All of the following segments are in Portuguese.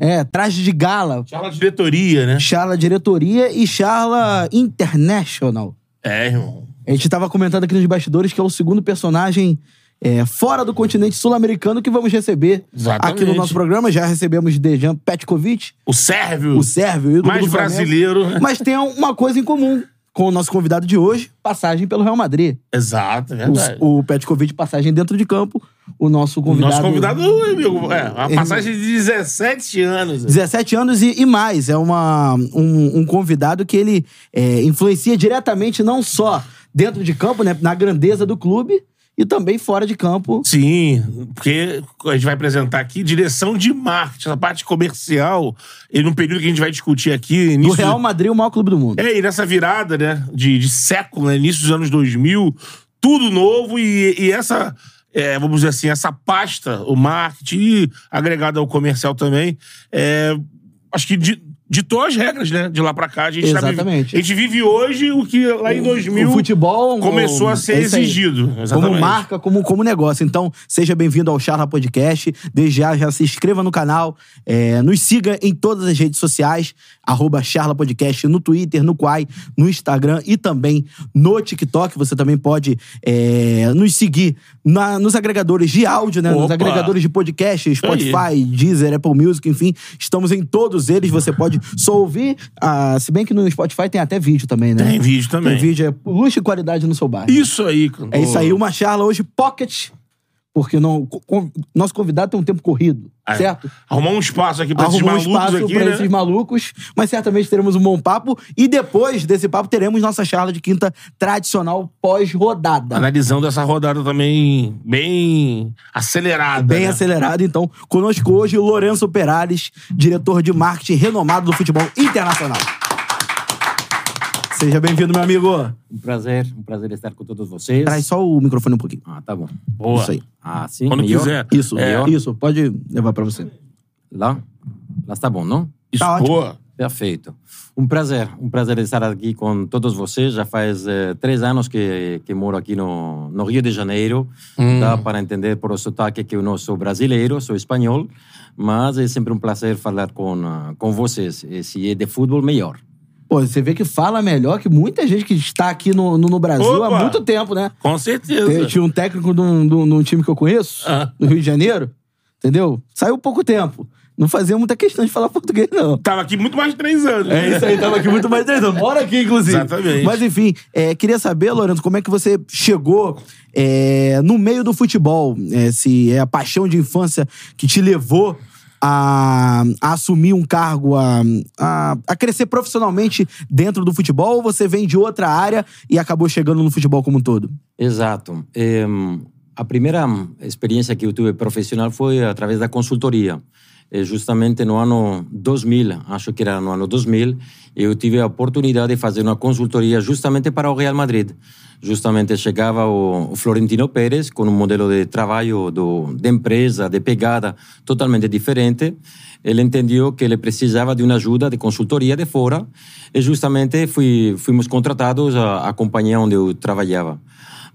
É, traje de gala, Charla diretoria, né? charla diretoria e charla international. É, irmão. A gente tava comentando aqui nos bastidores que é o segundo personagem é, fora do continente sul-americano que vamos receber Exatamente. aqui no nosso programa. Já recebemos Dejan Petkovic, O Sérvio. o sérvio Mais do Flamengo. brasileiro. Mas tem uma coisa em comum com o nosso convidado de hoje, passagem pelo Real Madrid. Exato, é verdade. O, o Petkovic, passagem dentro de campo. O nosso convidado... nosso convidado, amigo, é, uma passagem de 17 anos. 17 anos e, e mais. É uma, um, um convidado que ele é, influencia diretamente não só dentro de campo, né, na grandeza do clube, e também fora de campo. Sim, porque a gente vai apresentar aqui direção de marketing, essa parte comercial, e num período que a gente vai discutir aqui. Do início- Real Madrid, o maior clube do mundo. É, e nessa virada, né, de, de século, né, início dos anos 2000, tudo novo e, e essa, é, vamos dizer assim, essa pasta, o marketing, agregado ao comercial também, é, acho que di- ditou as regras, né, de lá pra cá. A gente tá Exatamente. a gente vive hoje o que lá em 2000 o futebol começou o- a ser é isso aí. exigido. Como Exatamente. marca, como, como negócio. Então, seja bem-vindo ao Charla Podcast. Desde já, já se inscreva no canal. é, nos siga em todas as redes sociais. Arroba Charla Podcast no Twitter, no Quai, no Instagram e também no TikTok. Você também pode é, nos seguir na- nos agregadores de áudio, né? Nos Opa! agregadores de podcast. Spotify, Deezer, Apple Music, enfim. Estamos em todos eles. Você pode só ouvir. ah, se bem que no Spotify tem até vídeo também, né? Tem vídeo também. Tem vídeo, é luxo e qualidade no seu bairro. Isso aí. É isso aí, uma charla hoje pocket, porque não, nosso convidado tem um tempo corrido, É. certo? Arrumar um espaço aqui pra esses Arrumou um malucos espaço aqui, pra né? esses malucos, mas certamente teremos um bom papo. E depois desse papo, teremos nossa charla de quinta tradicional pós-rodada. Analisando essa rodada também bem acelerada. Bem né? acelerado, então. Conosco hoje, Lourenço Perales, diretor de marketing renomado do futebol internacional. Seja bem-vindo, meu amigo. Um prazer, um prazer estar com todos vocês. Traz só o microfone um pouquinho. Ah, tá bom. Boa. Isso aí. Ah, sim? Quando melhor? quiser. Isso, É. isso. Pode levar pra você. Lá? Lá está bom, não? Isso, Tá ótimo. boa. Perfeito. Um prazer, um prazer estar aqui com todos vocês. Já faz eh, três anos que, que moro aqui no, no Rio de Janeiro. Dá para entender por o sotaque que eu não sou brasileiro, sou espanhol. Mas é sempre um prazer falar com, ah, com vocês. E se é de futebol, melhor. Pô, você vê que fala melhor que muita gente que está aqui no, no, no Brasil Opa! há muito tempo, né? Com certeza. Eu tinha um técnico de um, de um- de time que eu conheço, Ah. no Rio de Janeiro, entendeu? Saiu pouco tempo. Não fazia muita questão de falar português, não. Tava aqui muito mais de três anos. É isso aí, tava aqui muito mais três anos. Mora aqui, inclusive. Exatamente. Mas enfim, é, queria saber, Lourenço, como é que você chegou é, no meio do futebol? É, se é a paixão de infância que te levou a, a assumir um cargo, a, a, a crescer profissionalmente dentro do futebol, ou você vem de outra área e acabou chegando no futebol como um todo? Exato. Eh, a primeira experiência que eu tive profissional foi através da consultoria. Eh, justamente no ano 2000, acho que era no ano 2000, eu tive a oportunidade de fazer uma consultoria justamente para o Real Madrid. Justamente chegava o Florentino Pérez com um modelo de trabalho do, de empresa, de pegada totalmente diferente. Ele entendeu que ele precisava de uma ajuda de consultoria de fora e justamente fui, fomos contratados à companhia onde eu trabalhava.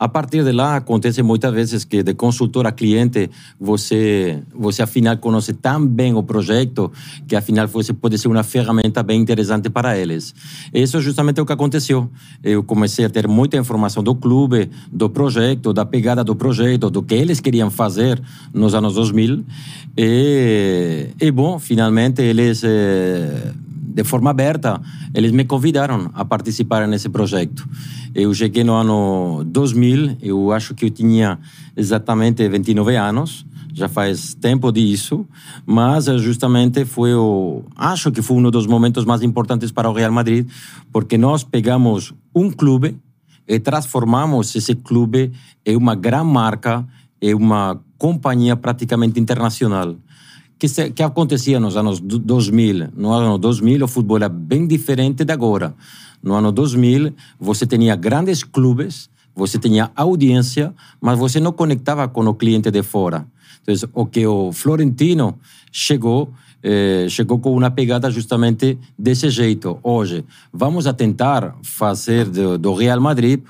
A partir de lá, acontece muitas vezes que de consultor a cliente, você, você afinal conhece tão bem o projeto que afinal você pode ser uma ferramenta bem interessante para eles. Isso é justamente o que aconteceu. Eu comecei a ter muita informação do clube, do projeto, da pegada do projeto, do que eles queriam fazer nos anos 2000. E, e bom, finalmente eles... Eh, de forma aberta, eles me convidaram a participar nesse projeto. Eu cheguei no ano 2000, eu acho que eu tinha exatamente 29 anos, já faz tempo disso, mas justamente foi o. Acho que foi um dos momentos mais importantes para o Real Madrid, porque nós pegamos um clube e transformamos esse clube em uma grande marca, em uma companhia praticamente internacional que, se, que acontecia nos anos 2000. No ano 2000, o futebol era bem diferente de agora. No ano 2000, você tinha grandes clubes, você tinha audiência, mas você não conectava com o cliente de fora. Então, o que o Florentino chegou, eh, chegou com uma pegada justamente desse jeito. Hoje, vamos a tentar fazer do, do Real Madrid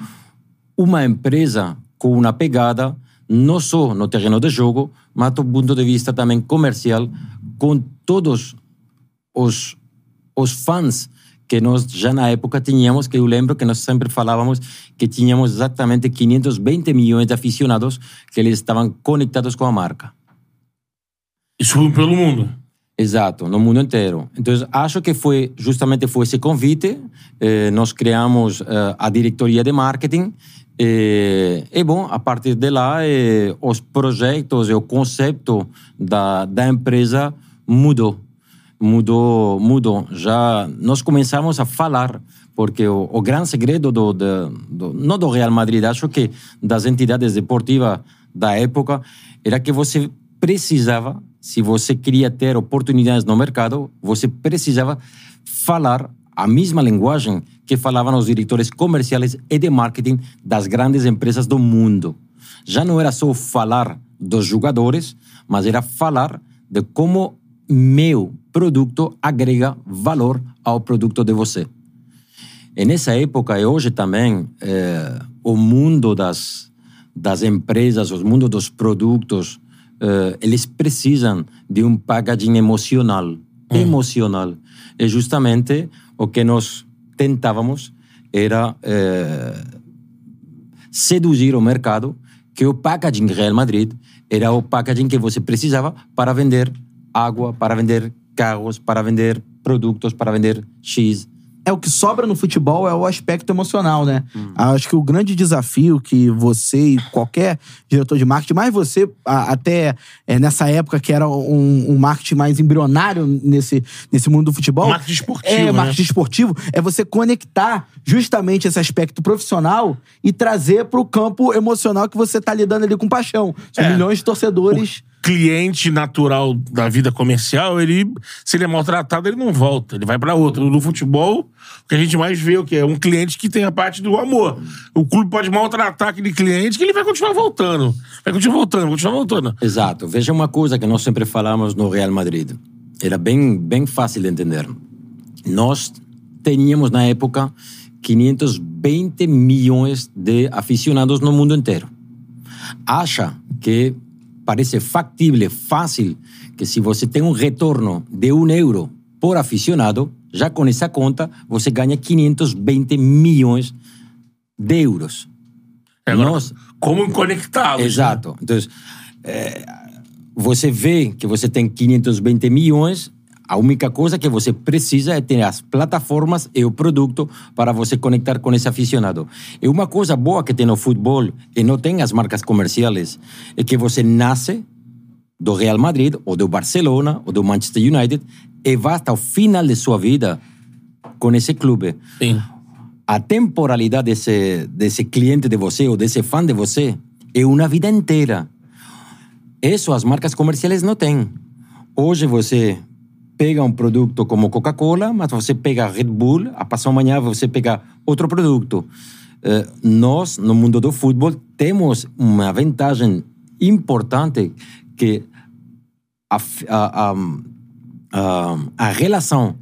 uma empresa com uma pegada não só no terreno de jogo, mas do ponto de vista também comercial, com todos os, os fãs que nós já na época tínhamos, que eu lembro que nós sempre falávamos que tínhamos exatamente 520 milhões de aficionados que eles estavam conectados com a marca. Isso pelo mundo? Exato, no mundo inteiro. Então, acho que foi justamente foi esse convite. Eh, nós criamos eh, a diretoria de marketing e, e, bom, a partir de lá, e, os projetos e o conceito da, da empresa mudou. Mudou, mudou. Já nós começamos a falar, porque o, o grande segredo do, do, do, não do Real Madrid, acho que das entidades deportivas da época, era que você precisava, se você queria ter oportunidades no mercado, você precisava falar a mesma linguagem que falavam os diretores comerciais e de marketing das grandes empresas do mundo. Já não era só falar dos jogadores, mas era falar de como meu produto agrega valor ao produto de você. E nessa época e hoje também, eh, o mundo das, das empresas, o mundo dos produtos, eh, eles precisam de um packaging emocional. Hum. Emocional. E justamente o que nós tentávamos era eh, seduzir o mercado que o packaging Real Madrid era o packaging que você precisava para vender água, para vender carros, para vender produtos, para vender X, é o que sobra no futebol é o aspecto emocional, né? Hum. Acho que o grande desafio que você e qualquer diretor de marketing, mais você a, até é, nessa época que era um, um, marketing mais embrionário nesse, nesse mundo do futebol. Marketing esportivo. É, né? marketing esportivo. É você conectar justamente esse aspecto profissional e trazer para o campo emocional que você tá lidando ali com paixão. São é. milhões de torcedores. O cliente natural da vida comercial, ele, se ele é maltratado, ele não volta, ele vai para outro. No futebol, o que a gente mais vê o que é um cliente que tem a parte do amor. O clube pode maltratar aquele cliente que ele vai continuar voltando. Vai continuar voltando, vai continuar voltando. Exato. Veja uma coisa que nós sempre falamos no Real Madrid. Era bem, bem fácil de entender. Nós tínhamos na época 520 milhões de aficionados no mundo inteiro. Acha que parece factível, fácil, que se você tem um retorno de um euro por aficionado, já com essa conta, você ganha 520 milhões de euros. É, agora, Nós, como conectados. Exato. Né? Então, é, você vê que você tem 520 milhões, a única coisa que você precisa é ter as plataformas e o produto para você conectar com esse aficionado. E uma coisa boa que tem no futebol e não tem as marcas comerciais é que você nasce do Real Madrid ou do Barcelona ou do Manchester United e vai até o final de sua vida com esse clube. Sim. A temporalidade desse, desse cliente de você ou desse fã de você é uma vida inteira. Isso as marcas comerciais não têm. Hoje você pega um produto como Coca-Cola, mas você pega Red Bull, a passar amanhã você pega outro produto. Uh, nós, no mundo do futebol, temos uma vantagem importante que a, a, a, a, a relação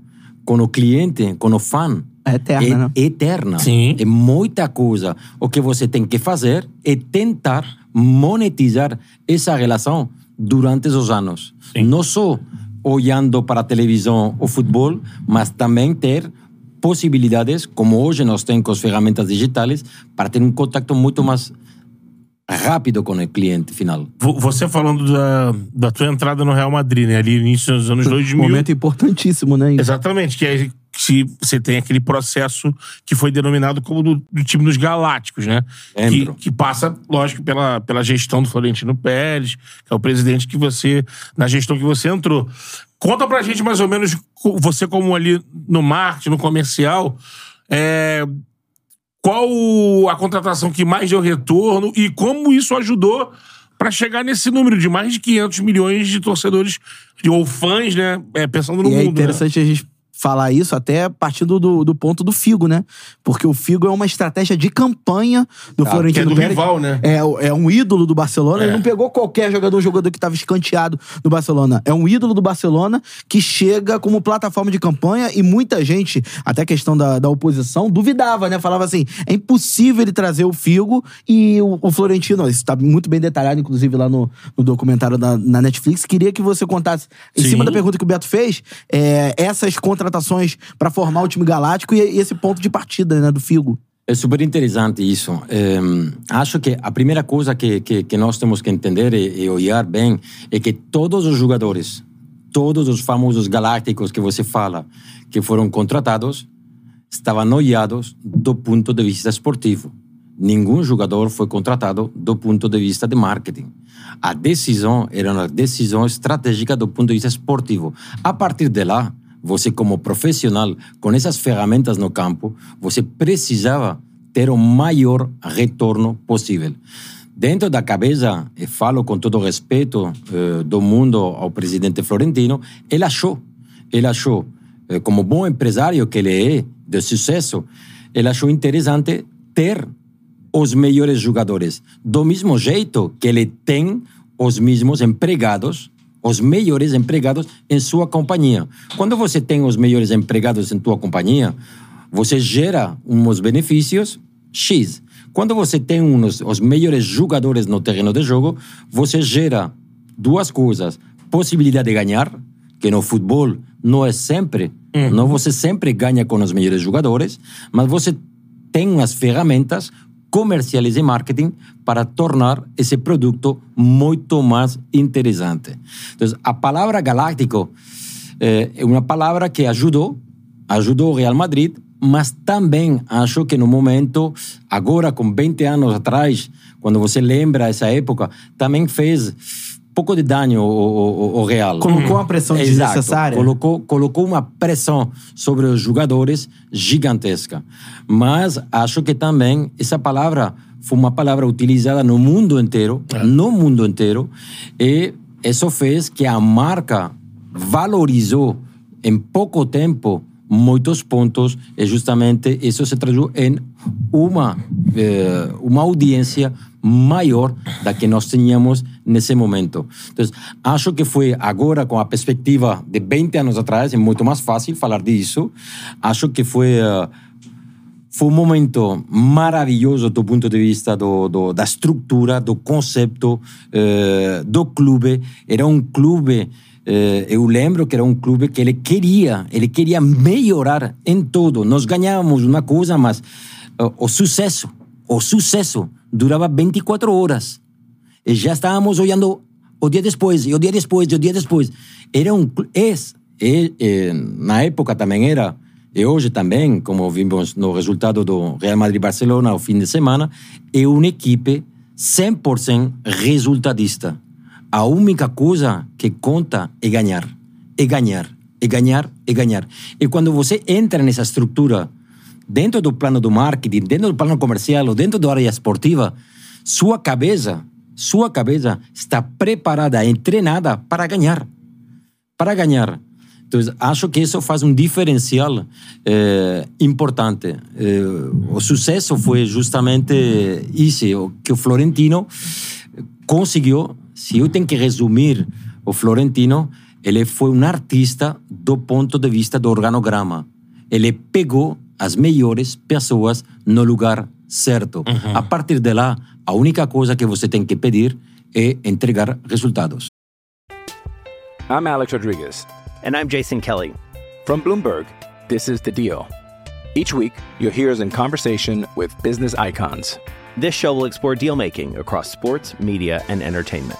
com o cliente, com o fã, É eterna, né? é eterna. Sim. É muita coisa. O que você tem que fazer é tentar monetizar essa relação durante os anos. Não só olhando para a televisão ou futebol, mas também ter possibilidades, como hoje nós temos com as ferramentas digitais, para ter um contato muito mais rápido com o cliente final. Vo- Você falando da, da tua entrada no Real Madrid, né? Ali no início dos anos 2000. Momento importantíssimo, né? Exatamente, que é se você tem aquele processo que foi denominado como do, do time dos Galácticos, né? Que, que passa, lógico, pela, pela gestão do Florentino Pérez, que é o presidente que você, na gestão que você entrou. Conta pra gente mais ou menos, você como ali no marketing, no comercial, é, qual a contratação que mais deu retorno e como isso ajudou pra chegar nesse número de mais de 500 milhões de torcedores de- ou fãs, né? É, pensando no E mundo. é né? interessante a gente falar isso até partindo do, do ponto do Figo, né? Porque o Figo é uma estratégia de campanha do Tá, Florentino que é do Pérez. rival, né? É, é um ídolo do Barcelona. É. Ele não pegou qualquer jogador, jogador que estava escanteado do Barcelona. É um ídolo do Barcelona que chega como plataforma de campanha e muita gente, até a questão da, da oposição, duvidava, né? Falava assim, é impossível ele trazer o Figo e o, o Florentino, isso tá muito bem detalhado, inclusive, lá no, no documentário da, na Netflix. Queria que você contasse, em Sim. cima da pergunta que o Beto fez, é, essas contratações para formar o time galáctico e, e esse ponto de partida, né, do Figo. É super interessante isso. Ehm, acho que a primeira coisa que, que, que nós temos que entender e, e olhar bem é que todos os jogadores, todos os famosos galácticos que você fala, que foram contratados, estavam olhados do ponto de vista esportivo. Nenhum jogador foi contratado do ponto de vista de marketing. A decisão era uma decisão estratégica do ponto de vista esportivo. A partir de lá, você como profissional, com essas ferramentas no campo, você precisava ter o maior retorno possível. Dentro da cabeça, e falo com todo respeito eh, do mundo ao presidente Florentino, ele achou, ele achou, eh, como bom empresário que ele é, de sucesso, ele achou interessante ter os melhores jogadores. Do mesmo jeito que ele tem os mesmos empregados, os melhores empregados em sua companhia. Quando você tem os melhores empregados em tua companhia, você gera uns benefícios X. Quando você tem uns, os melhores jogadores no terreno de jogo, você gera duas coisas. Possibilidade de ganhar, que no futebol não é sempre, não você sempre ganha com os melhores jogadores, mas você tem as ferramentas comerciais e marketing para tornar esse produto muito mais interessante. Então, a palavra galáctico eh, é uma palavra que ajudou, ajudou o Real Madrid, mas também acho que no momento, agora com 20 anos atrás, quando você lembra essa época, também fez pouco de dano ao, ao, ao Real. Colocou uma pressão Exato. desnecessária. Colocou, colocou uma pressão sobre os jogadores gigantesca. Mas acho que também essa palavra foi uma palavra utilizada no mundo inteiro, no mundo inteiro, e isso fez que a marca valorizou em pouco tempo muitos pontos e justamente isso se traduziu em uma eh, uma audiência maior da que nós tínhamos nesse momento. Então, acho que foi agora com a perspectiva de 20 anos atrás, é muito mais fácil falar disso. Acho que foi eh, foi um momento maravilhoso do ponto de vista do, do, da estrutura, do conceito eh, do clube. Era um clube, eh, eu lembro que era um clube que ele queria, ele queria melhorar em tudo. Nós ganhávamos uma coisa, mas o sucesso, o sucesso durava 24 horas. E já estávamos olhando o dia depois, e o dia depois, e o dia depois. Era um... É, é, é, na época também era... E hoje também, como vimos no resultado do Real Madrid-Barcelona ao fim de semana, é uma equipe 100% resultadista. A única coisa que conta é ganhar. É ganhar, é ganhar, é ganhar. E quando você entra nessa estrutura, dentro do plano do marketing, dentro do plano comercial ou dentro da área esportiva, sua cabeça, sua cabeça está preparada, treinada para ganhar. Para ganhar. Então, acho que isso faz um diferencial eh, importante. Eh, o sucesso foi justamente isso, que o Florentino conseguiu. Se eu tenho que resumir o Florentino, ele foi um artista do ponto de vista do organograma. Ele pegou as melhores pessoas no lugar certo. A partir de lá, a única coisa que você tem que pedir é entregar resultados. I'm Alex Rodriguez. And I'm Jason Kelly. From Bloomberg, this is The Deal. Each week, you'll hear us in conversation with business icons. This show will explore deal making across sports, media, and entertainment.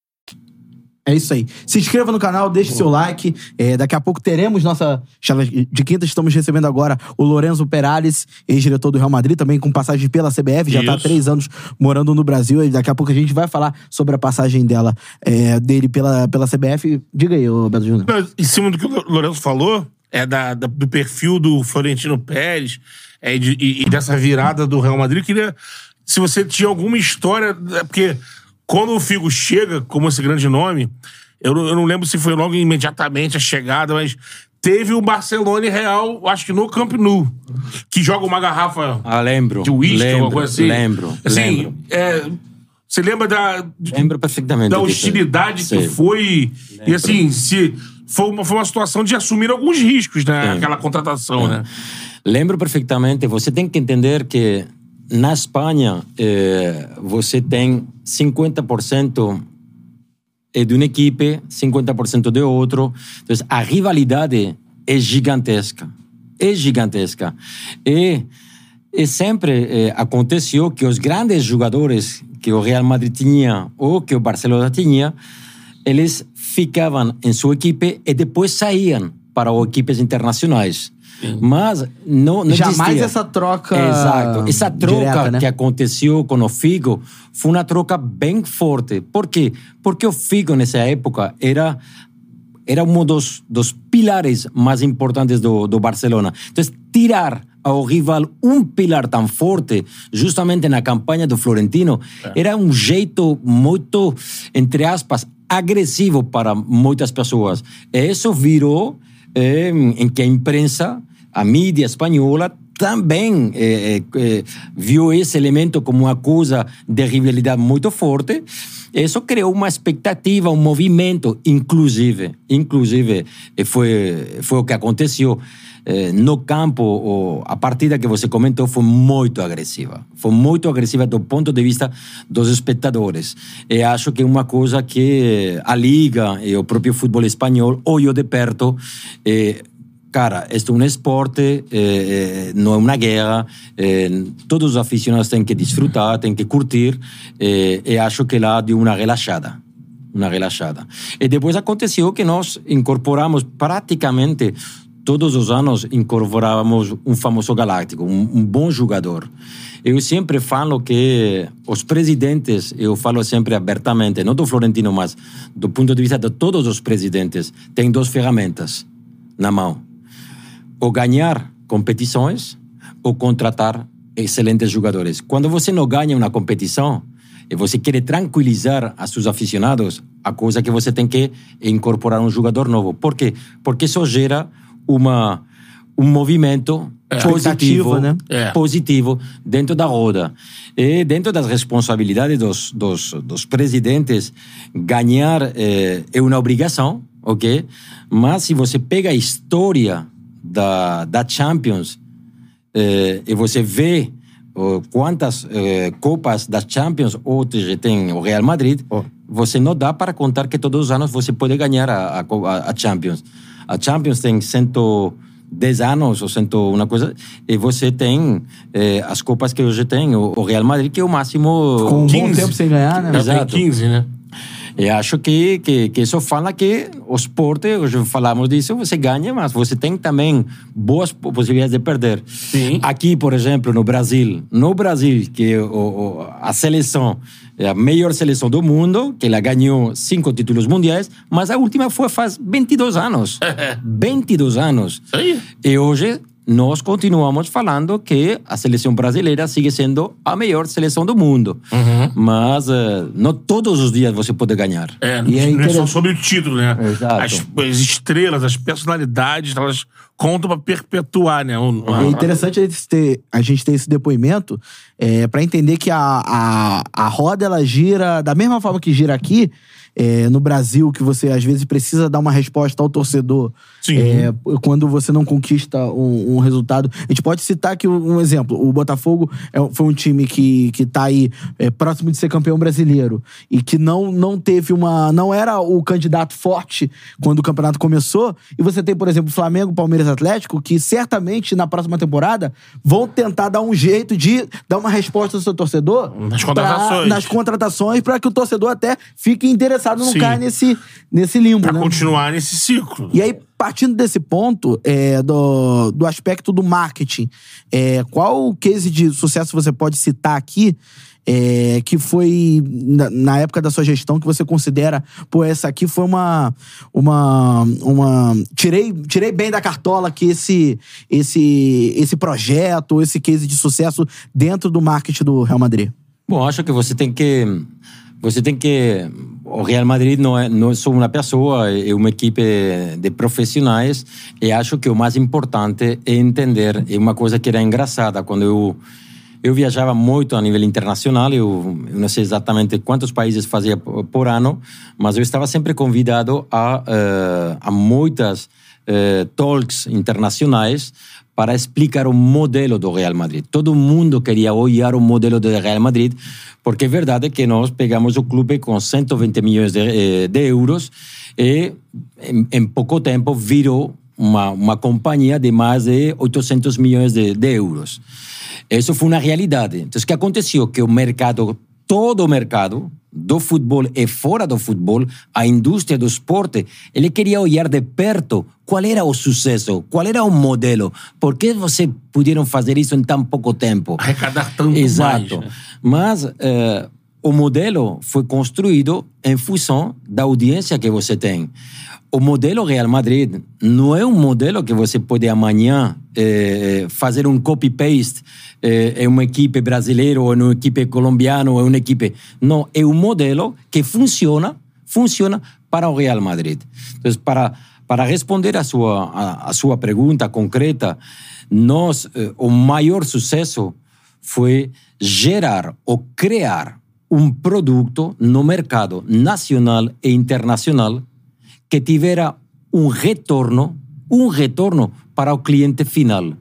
É isso aí. Se inscreva no canal, deixe seu like. É, daqui a pouco teremos nossa charla de quinta. Estamos recebendo agora o Lorenzo Perales, ex-diretor do Real Madrid, também com passagem pela CBF. Já está há três anos morando no Brasil. E daqui a pouco a gente vai falar sobre a passagem dela, é, dele pela, pela CBF. Diga aí, ô Beto Júnior. Em cima do que o Lourenço falou, é da, da- do perfil do Florentino Pérez é, de- e, e dessa virada do Real Madrid. Eu queria. Se você tinha alguma história. é, Porque quando o Figo chega como esse grande nome, eu, não- eu não lembro se foi logo imediatamente a chegada, mas. Teve o Barcelona e Real, acho que no Camp Nou, que joga uma garrafa Ah, lembro. de uísque, lembro, alguma coisa assim. Lembro, Assim, lembro. é, você lembra da, Lembro perfeitamente. da hostilidade que foi. E assim, se foi uma, foi uma situação de assumir alguns riscos, né? Aquela contratação, né? Lembro perfeitamente. Você tem que entender que na Espanha eh, você tem 50% é de uma equipe, 50% de outro. Então, a rivalidade é gigantesca. É gigantesca. E, e sempre eh, aconteceu que os grandes jogadores que o Real Madrid tinha ou que o Barcelona tinha, eles ficavam em sua equipe e depois saíam para equipes internacionais. Mas não, não Jamais existia. essa troca Exato. Essa troca direta, né? que aconteceu com o Figo foi uma troca bem forte. Por quê? Porque o Figo, nessa época, era era um dos, dos pilares mais importantes do, do Barcelona. Então, tirar ao rival um pilar tão forte, justamente na campanha do Florentino, era um jeito muito, entre aspas, agressivo para muitas pessoas. E isso virou eh, em que a imprensa, a mídia espanhola, também eh, eh, viu esse elemento como uma coisa de rivalidade muito forte. Isso criou uma expectativa, um movimento, inclusive, inclusive foi foi o que aconteceu no campo. a partida que você comentou foi muito agressiva, foi muito agressiva do ponto de vista dos espectadores. E acho que é uma coisa que a liga e o próprio futebol espanhol olhou de perto. Cara, isto é um esporte, eh, eh, não é uma guerra. eh, todos os aficionados têm que desfrutar, têm que curtir. e acho que lá deu uma relaxada. Uma relaxada. E depois aconteceu que nós incorporamos praticamente todos os anos incorporávamos um famoso galáctico, um, um bom jogador. Eu sempre falo que os presidentes, eu falo sempre abertamente, não do Florentino, mas do ponto de vista de todos os presidentes, têm duas ferramentas na mão ou ganhar competições ou contratar excelentes jogadores. Quando você não ganha uma competição e você quer tranquilizar a seus aficionados, a coisa que você tem que é incorporar um jogador novo. Por quê? Porque isso gera uma um movimento positivo, Expectativa, né? É. positivo dentro da roda. E dentro das responsabilidades dos, dos, dos presidentes, ganhar eh, é uma obrigação, ok? Mas se você pega a história da, da Champions eh, e você vê oh, quantas eh, Copas das Champions hoje tem o Real Madrid, você não dá para contar que todos os anos você pode ganhar a, a, a- Champions. A Champions tem 110 anos ou cento, uma coisa, e você tem eh, as Copas que hoje tem, o, o Real Madrid, que é o máximo... Com um bom 15. tempo sem ganhar, né? Já tem Exato. 15, né? E acho que, que, que isso fala que o esporte, hoje falamos disso, você ganha, mas você tem também boas possibilidades de perder. Sim. Aqui, por exemplo, no Brasil, no Brasil, que o, o, a seleção é a melhor seleção do mundo, que ela ganhou cinco títulos mundiais, mas a última foi faz 22 anos. 22 anos. Aí. E hoje nós continuamos falando que a seleção brasileira sigue sendo a melhor seleção do mundo. Mas eh, não todos os dias você pode ganhar. É, E não é só sobre o título, né? Exato. As, as estrelas, as personalidades, elas contam pra perpetuar, né? Um, É interessante a gente ter, a gente ter esse depoimento é, para entender que a, a, a roda ela gira da mesma forma que gira aqui. é, no Brasil, que você às vezes precisa dar uma resposta ao torcedor Sim. é, quando você não conquista um, um resultado. A gente pode citar aqui um exemplo: o Botafogo é foi um time que, que tá aí é, próximo de ser campeão brasileiro e que não, não teve uma. não era o candidato forte quando o campeonato começou. E você tem, por exemplo, Flamengo, Palmeiras Atlético, que certamente na próxima temporada vão tentar dar um jeito de dar uma resposta ao seu torcedor Nas pra- contratações. nas contratações para que o torcedor até fique interessado, não caia nesse, nesse limbo. Pra né? continuar nesse ciclo. E aí, partindo desse ponto, é, do, do aspecto do marketing, é, qual case de sucesso você pode citar aqui é, que foi, na, na época da sua gestão, que você considera, pô, essa aqui foi uma. uma, uma tirei, tirei bem da cartola aqui esse, esse, esse projeto, esse case de sucesso dentro do marketing do Real Madrid? Bom, acho que você tem que você tem que o Real Madrid não é não é só uma pessoa, é uma equipe de profissionais e acho que o mais importante é entender é uma coisa que era engraçada quando eu eu viajava muito a nível internacional, eu, eu não sei exatamente quantos países fazia por ano, mas eu estava sempre convidado a, eh, a muitas eh, talks internacionais para explicar o modelo do Real Madrid. Todo mundo queria olhar o modelo do Real Madrid, porque é verdade que nós pegamos o clube com 120 milhões de, eh, de euros e em, em pouco tempo virou uma, uma companhia de mais de 800 milhões de, de euros. Isso foi uma realidade. Então, o que aconteceu? Que o mercado, todo o mercado, do futebol e fora do futebol, a indústria do esporte, ele queria olhar de perto qual era o sucesso, qual era o modelo, por que você puderam fazer isso em tão pouco tempo. Arrecadar tanto Exato. mais. né? Mas eh, o modelo foi construído em função da audiência que você tem. O modelo Real Madrid não é um modelo que você pode amanhã eh, fazer um copy-paste eh, em uma equipe brasileira ou em uma equipe colombiana ou em uma equipe... Não, é um modelo que funciona, funciona para o Real Madrid. Então, para, para responder a sua, a sua pergunta concreta, nós, eh, o maior sucesso foi gerar ou criar um produto no mercado nacional e internacional que tivera um retorno, um retorno para o cliente final.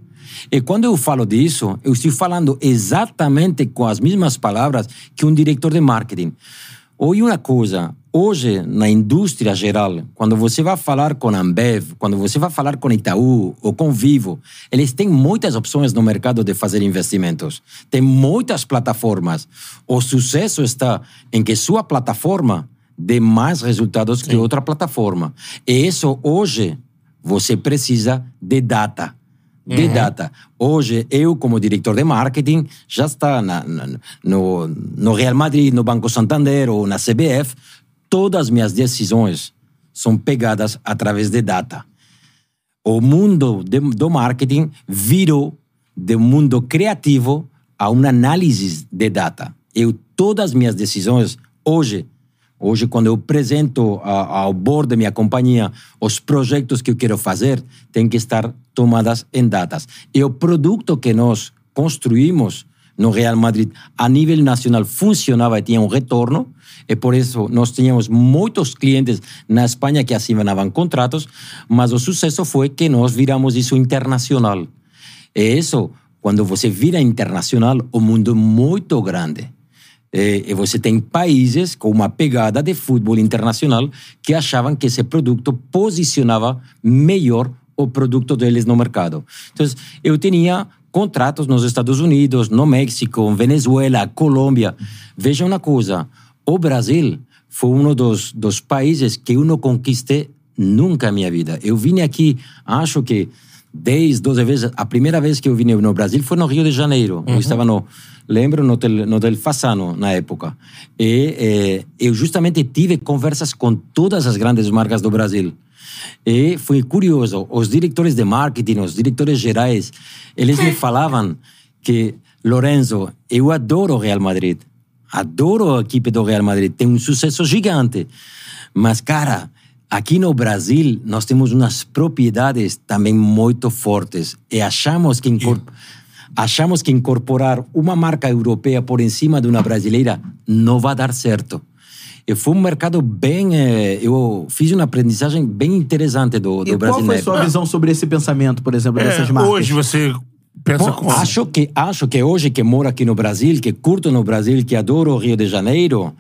E quando eu falo disso, eu estou falando exatamente com as mesmas palavras que um diretor de marketing. Olha uma coisa, hoje na indústria geral, quando você vai falar com a Ambev, quando você vai falar com Itaú ou com Vivo, eles têm muitas opções no mercado de fazer investimentos. Tem muitas plataformas. O sucesso está em que sua plataforma dê mais resultados que outra plataforma. E isso hoje você precisa de data. De data. Hoje, eu, como diretor de marketing, já está na, na- no, no Real Madrid, no Banco Santander ou na CBF, todas as minhas decisões são pegadas através de data. O mundo de- do marketing virou de um mundo criativo a uma análise de data. Eu, todas as minhas decisões, hoje, Hoje, quando eu apresento a- ao board da minha companhia os projetos que eu quero fazer, tem que estar tomadas em datas. E o produto que nós construímos no Real Madrid a nível nacional funcionava e tinha um retorno, e por isso nós tínhamos muitos clientes na Espanha que assinavam contratos, mas o sucesso foi que nós viramos isso internacional. E isso, quando você vira internacional, o mundo é muito grande. E, você tem países com uma pegada de futebol internacional que achavam que esse produto posicionava melhor o produto deles no mercado. Então, eu tinha contratos nos Estados Unidos, no México, Venezuela, Colômbia. Veja uma coisa: o Brasil foi um dos, dos países que eu não conquistei nunca na minha vida. Eu vim aqui, acho que 10, 12 vezes. A primeira vez que eu vim no Brasil foi no Rio de Janeiro. Eu estava no, lembro, no no hotel Fasano, na época. E eh, eu justamente tive conversas com todas as grandes marcas do Brasil. E foi curioso, os diretores de marketing, os diretores gerais, eles me falavam que, Lorenzo, eu adoro o Real Madrid. Adoro a equipe do Real Madrid. Tem um sucesso gigante. Mas, cara, aqui no Brasil, nós temos umas propriedades também muito fortes. E achamos que, achamos que incorporar uma marca europeia por cima de uma brasileira não vai dar certo. E foi um mercado bem. eh, Eu fiz uma aprendizagem bem interessante do, do E Brasil. qual foi a sua visão sobre esse pensamento, por exemplo, dessas É, marcas? hoje você pensa Bom, como? acho que acho que hoje que moro aqui no Brasil, que curto no Brasil, que adoro o Rio de Janeiro,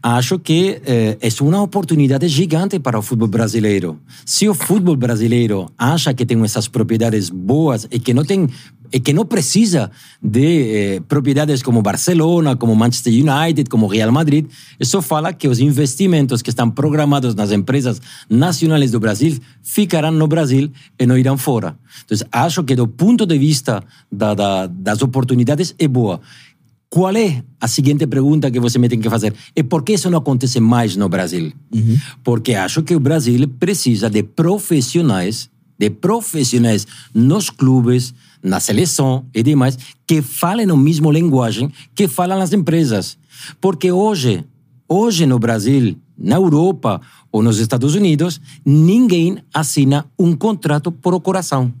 acho que eh, é uma oportunidade gigante para o futebol brasileiro. Se o futebol brasileiro acha que tem essas propriedades boas e que não tem e que não precisa de eh, propriedades como Barcelona, como Manchester United, como Real Madrid, isso fala que os investimentos que estão programados nas empresas nacionais do Brasil ficarão no Brasil e não irão fora. Então, acho que do ponto de vista da, da, das oportunidades é boa. Qual é a seguinte pergunta que você me tem que fazer? E por que isso não acontece mais no Brasil? Porque acho que o Brasil precisa de profissionais, de profissionais nos clubes, na seleção e demais, que falem a mesma linguagem que falam as empresas. Porque hoje, hoje no Brasil, na Europa ou nos Estados Unidos, ninguém assina um contrato por coração.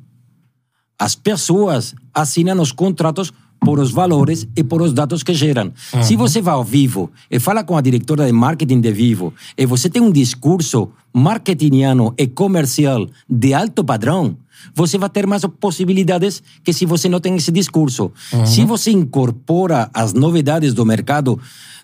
As pessoas assinam os contratos por os valores e por os dados que geram. Se você vai ao Vivo e fala com a diretora de marketing de Vivo e você tem um discurso marketingiano e comercial de alto padrão, você vai ter mais possibilidades que se você não tem esse discurso. Se você incorpora as novidades do mercado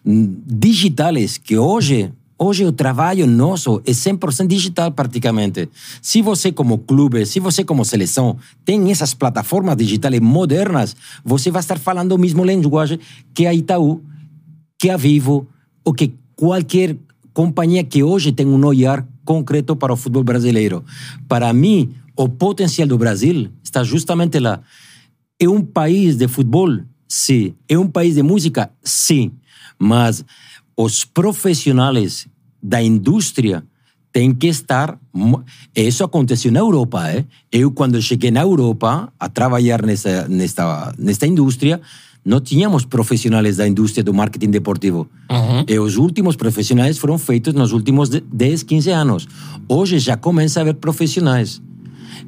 hum, digitais, que hoje Hoje o trabalho nosso é 100% digital praticamente. Se você como clube, se você como seleção tem essas plataformas digitais modernas, você vai estar falando o mesmo linguagem que a Itaú, que a Vivo, ou que qualquer companhia que hoje tem um olhar concreto para o futebol brasileiro. Para mim, o potencial do Brasil está justamente lá. É um país de futebol? Sim. É um país de música? Sim. Mas os profissionais da indústria têm que estar. Isso aconteceu na Europa. Eh? Eu, quando cheguei na Europa a trabalhar nessa, nesta, nesta indústria, não tínhamos profissionais da indústria do marketing deportivo. E os últimos profissionais foram feitos nos últimos de- 10, 15 anos. Hoje já começa a haver profissionais.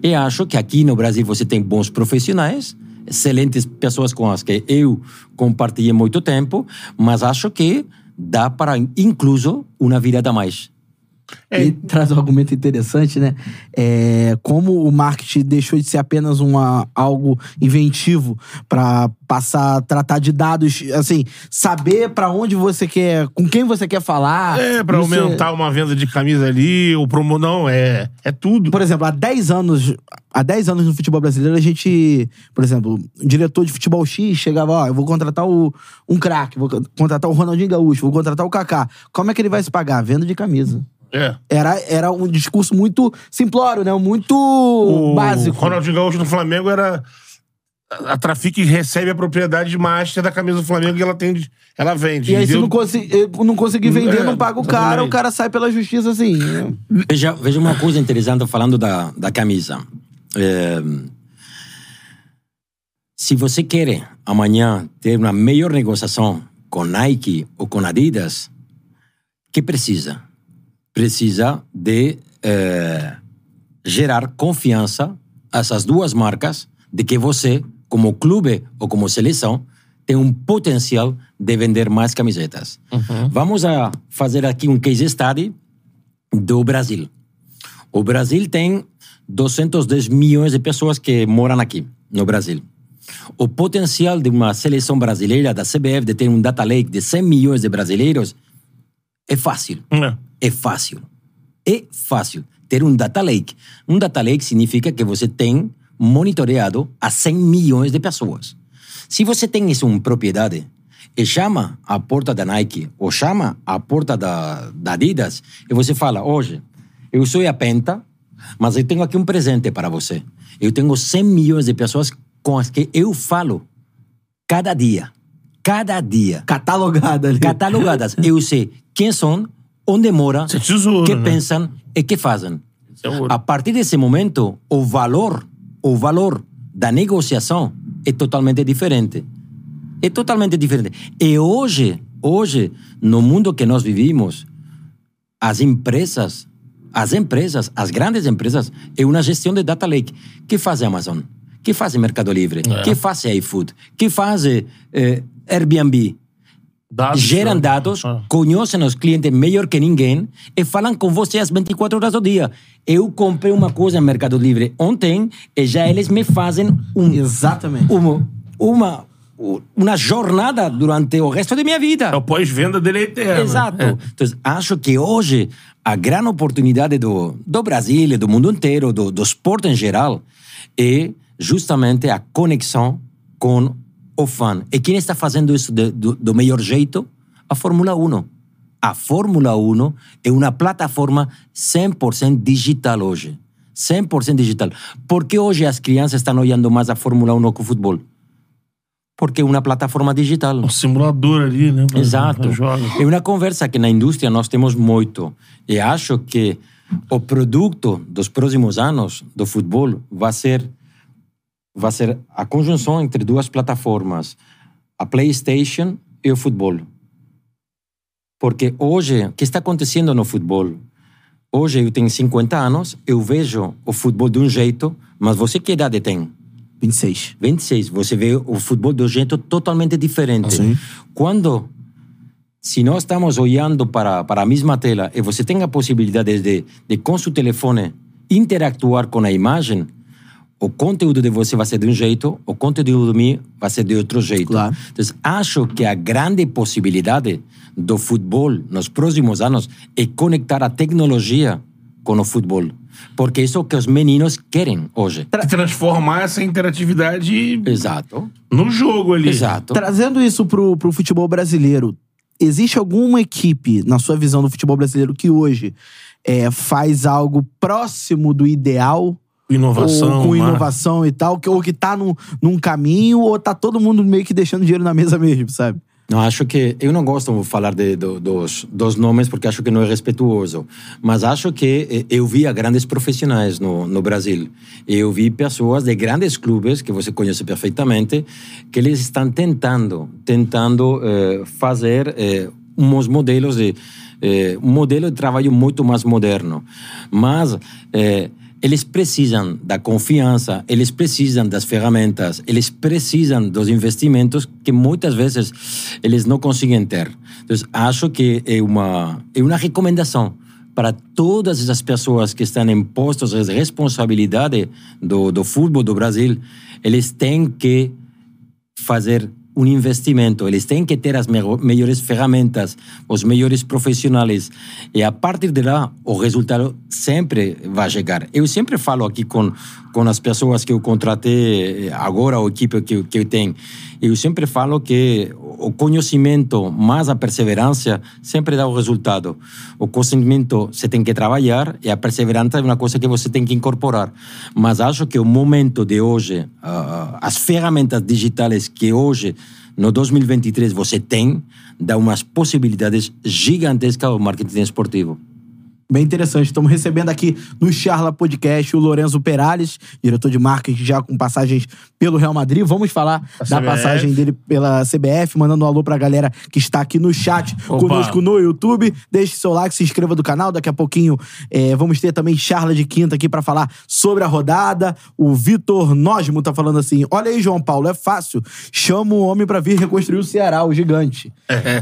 E acho que aqui no Brasil você tem bons profissionais, excelentes pessoas com as que eu compartilhei muito tempo, mas acho que dá para, incluso, uma virada a mais. E traz um argumento interessante, né? É, como o marketing deixou de ser apenas uma, algo inventivo para passar a tratar de dados, assim, saber para onde você quer, com quem você quer falar. É, pra Isso aumentar uma venda de camisa ali, ou promo... Não, é, é tudo. Por exemplo, há 10 anos, há 10 anos no futebol brasileiro, a gente, por exemplo, um diretor de futebol X chegava, ó, eu vou contratar o, um craque, vou contratar o Ronaldinho Gaúcho, vou contratar o Kaká. Como é que ele vai se pagar? Venda de camisa. É. Era, era um discurso muito simplório, né? Muito O básico. Ronaldinho Gaúcho no Flamengo era. A Trafic recebe a propriedade master da camisa do Flamengo e ela tem. Ela vende. E aí, se não, consi não conseguir vender, É, não paga o cara, o cara sai pela justiça assim. Veja, veja uma coisa interessante falando da, da camisa. É, se você quer amanhã ter uma melhor negociação com Nike ou com Adidas, que precisa? Precisa de é, gerar confiança a essas duas marcas de que você, como clube ou como seleção, tem um potencial de vender mais camisetas. Vamos a fazer aqui um case study do Brasil. O Brasil tem 210 milhões de pessoas que moram aqui, no Brasil. O potencial de uma seleção brasileira, da CBF, de ter um data lake de 100 milhões de brasileiros, é fácil. É. É fácil. É fácil ter um data lake. Um data lake significa que você tem monitoreado a 100 milhões de pessoas. Se você tem isso em propriedade e chama a porta da Nike ou chama a porta da, da Adidas e você fala, hoje, eu sou a Penta, mas eu tenho aqui um presente para você. Eu tenho 100 milhões de pessoas com as que eu falo cada dia. Cada dia. Catalogada ali. Catalogadas. Eu sei quem são, onde moram, é tesouro, que né? pensam e que fazem. A partir desse momento, o valor, o valor da negociação é totalmente diferente. É totalmente diferente. E hoje, hoje, no mundo que nós vivimos, as empresas, as empresas, as grandes empresas, é uma gestão de data lake. Que faz a Amazon? Que faz a Mercado Livre? É. Que faz iFood? Que faz eh, Airbnb? Dados, geram dados, Ah. conhecem os clientes melhor que ninguém e falam com você às 24 horas do dia. Eu comprei uma coisa no Mercado Livre ontem e já eles me fazem um, Exatamente. uma, uma, uma jornada durante o resto da minha vida. É o pós-venda dele é eterno. Exato. É. Então, acho que hoje a grande oportunidade do, do Brasil e do mundo inteiro, do, do esporte em geral, é justamente a conexão com o fã. E quem está fazendo isso de- do, do melhor jeito? A Fórmula 1. A Fórmula 1 é uma plataforma 100% digital hoje. 100% digital. Por que hoje as crianças estão olhando mais a Fórmula 1 que o futebol? Porque é uma plataforma digital. Um simulador ali, né? pra- Exato. pra. É uma conversa que na indústria nós temos muito. E acho que o produto dos próximos anos do futebol vai ser vai ser a conjunção entre duas plataformas, a PlayStation e o futebol. Porque hoje, o que está acontecendo no futebol? Hoje eu tenho 50 anos, eu vejo o futebol de um jeito, mas você que idade tem? 26. 26. Você vê o futebol de um jeito totalmente diferente. Sim. Quando, se nós estamos olhando para, para a mesma tela e você tem a possibilidade de, de, com seu telefone, interactuar com a imagem, o conteúdo de você vai ser de um jeito, o conteúdo de mim vai ser de outro jeito. Claro. Então, acho que a grande possibilidade do futebol nos próximos anos é conectar a tecnologia com o futebol. Porque isso é o que os meninos querem hoje. Transformar essa interatividade Exato. no jogo ali. Exato. Trazendo isso pro, pro futebol brasileiro, existe alguma equipe, na sua visão do futebol brasileiro, que hoje é, faz algo próximo do ideal? Inovação. ou com mar- inovação e tal, que, ou que tá num, num caminho, ou tá todo mundo meio que deixando dinheiro na mesa mesmo, sabe? Não, acho que eu não gosto de falar de, do- dos, dos nomes porque acho que não é respeituoso, mas acho que eh, eu vi grandes profissionais no, no Brasil. Eu vi pessoas de grandes clubes que você conhece perfeitamente que eles estão tentando, tentando eh, fazer eh, uns modelos de eh, um modelo de trabalho muito mais moderno, mas eh, eles precisam da confiança, eles precisam das ferramentas, eles precisam dos investimentos que muitas vezes eles não conseguem ter. Então, acho que é uma, é uma recomendação para todas essas pessoas que estão em postos de responsabilidade do, do futebol do Brasil, eles têm que fazer um investimento, eles têm que ter as me- melhores ferramentas, os melhores profissionais, e a partir de lá o resultado sempre vai chegar. Eu sempre falo aqui com com as pessoas que eu contratei agora, a equipe que, que eu tenho, eu sempre falo que o conhecimento mais a perseverança sempre dá o resultado. O conhecimento você tem que trabalhar e a perseverança é uma coisa que você tem que incorporar. Mas acho que o momento de hoje, as ferramentas digitais que hoje, no 2023, você tem, dá umas possibilidades gigantescas ao marketing esportivo. Bem interessante. Estamos recebendo aqui no Charla Podcast o Lorenzo Perales, diretor de marketing já com passagens pelo Real Madrid. Vamos falar da passagem dele pela CBF, mandando um alô pra galera que está aqui no chat Opa. conosco no YouTube. Deixe seu like, se inscreva do canal. Daqui a pouquinho eh, vamos ter também Charla de Quinta aqui pra falar sobre a rodada. O Vitor Nosmo tá falando assim: Olha aí, João Paulo, é fácil. Chama o homem pra vir reconstruir o Ceará, o gigante.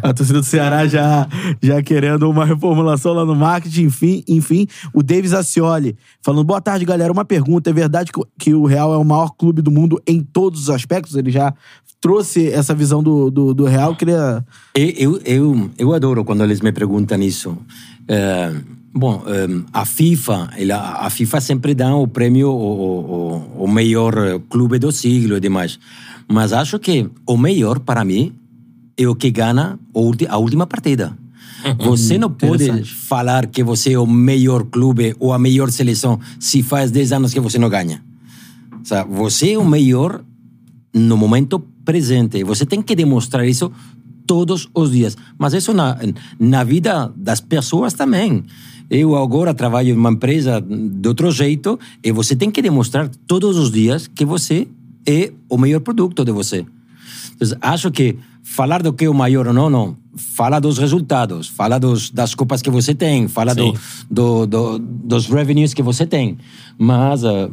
A torcida do Ceará já, já querendo uma reformulação lá no marketing, enfim, enfim. O Davis Acioli falando, boa tarde, galera. Uma pergunta, é verdade que, o- Real é o maior clube do mundo em todos os aspectos? Ele já trouxe essa visão do, do, do Real, queria... Eu, eu, eu adoro quando eles me perguntam isso. É, bom, é, a FIFA, ela, a FIFA sempre dá o prêmio o, o, o melhor clube do siglo e demais. Mas acho que o melhor para mim é o que ganha a ulti- a última partida. Você não pode falar que você é o melhor clube ou a melhor seleção se faz 10 anos que você não ganha. Sabe? Você é o melhor no momento presente. Você tem que demonstrar isso todos os dias. Mas isso na, na vida das pessoas também. Eu agora trabalho em uma empresa de outro jeito e você tem que demonstrar todos os dias que você é o melhor produto de você. Então, acho que falar do que é o maior ou não, não. Fala dos resultados, fala dos, das copas que você tem, fala do, do, do- dos revenues que você tem. Mas ah,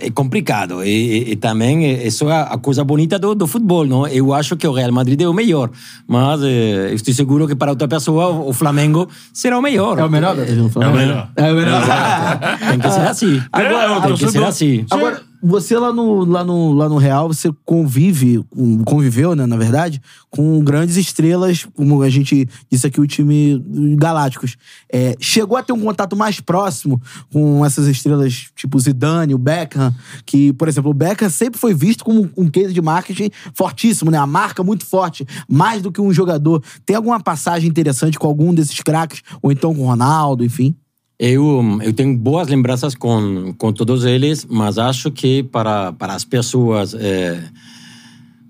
é complicado. E, e- e também é- isso é a coisa bonita do, do futebol, não? Eu acho que o Real Madrid é o melhor, mas eh, eu estou seguro que para outra pessoa o Flamengo será o melhor. É o melhor, Beto? É o melhor. É o melhor. Tem que ser assim. Agora, tem que ser assim. Agora, você lá no, lá, no, lá no Real, você convive, conviveu, né, na verdade, com grandes estrelas, como a gente disse aqui, o time Galácticos. É, chegou a ter um contato mais próximo com essas estrelas, tipo Zidane, o Beckham, que, por exemplo, o Beckham sempre foi visto como um case de marketing fortíssimo, né? A marca muito forte, mais do que um jogador. Tem alguma passagem interessante com algum desses craques, ou então com o Ronaldo, enfim? Eu, eu tenho boas lembranças com, com todos eles, mas acho que para, para as pessoas. eh,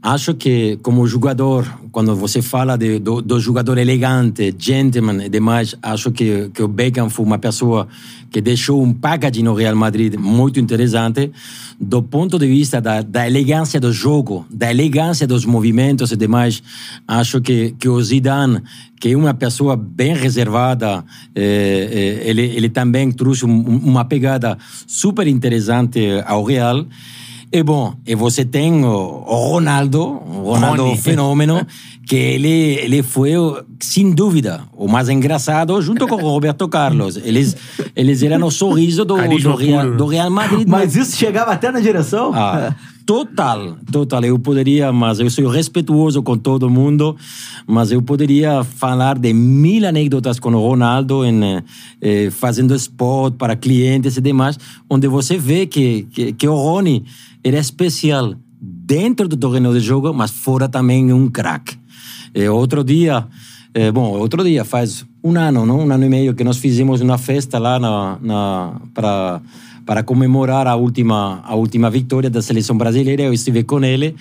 acho que, como jogador, quando você fala de, do, do jogador elegante, gentleman e demais, acho que, que o Beckham foi uma pessoa que deixou um package no Real Madrid muito interessante, do ponto de vista da, da elegância do jogo, da elegância dos movimentos e demais. Acho que, que o Zidane, que é uma pessoa bem reservada, eh, eh, ele, ele também trouxe um- uma pegada super interessante ao Real. E bom, e você tem o, o Ronaldo, o Ronaldo Rony. fenômeno, que ele, ele foi, sem dúvida, o mais engraçado junto com o Roberto Carlos. Eles, eles eram o sorriso do, do, Real, do Real Madrid. Mas isso chegava até na direção? Ah, total, total. Eu poderia, mas eu sou respeituoso com todo mundo, mas eu poderia falar de mil anedotas com o Ronaldo, em, eh, eh, fazendo spot para clientes e demais, onde você vê que, que, que o Rony era especial dentro do terreno de jogo, mas fora também um craque. Eh, outro dia, eh, bom, outro dia faz um ano, não? um ano e meio que nós fizemos uma festa lá na, na para para comemorar a última a última vitória da seleção brasileira. Eu estive com ele.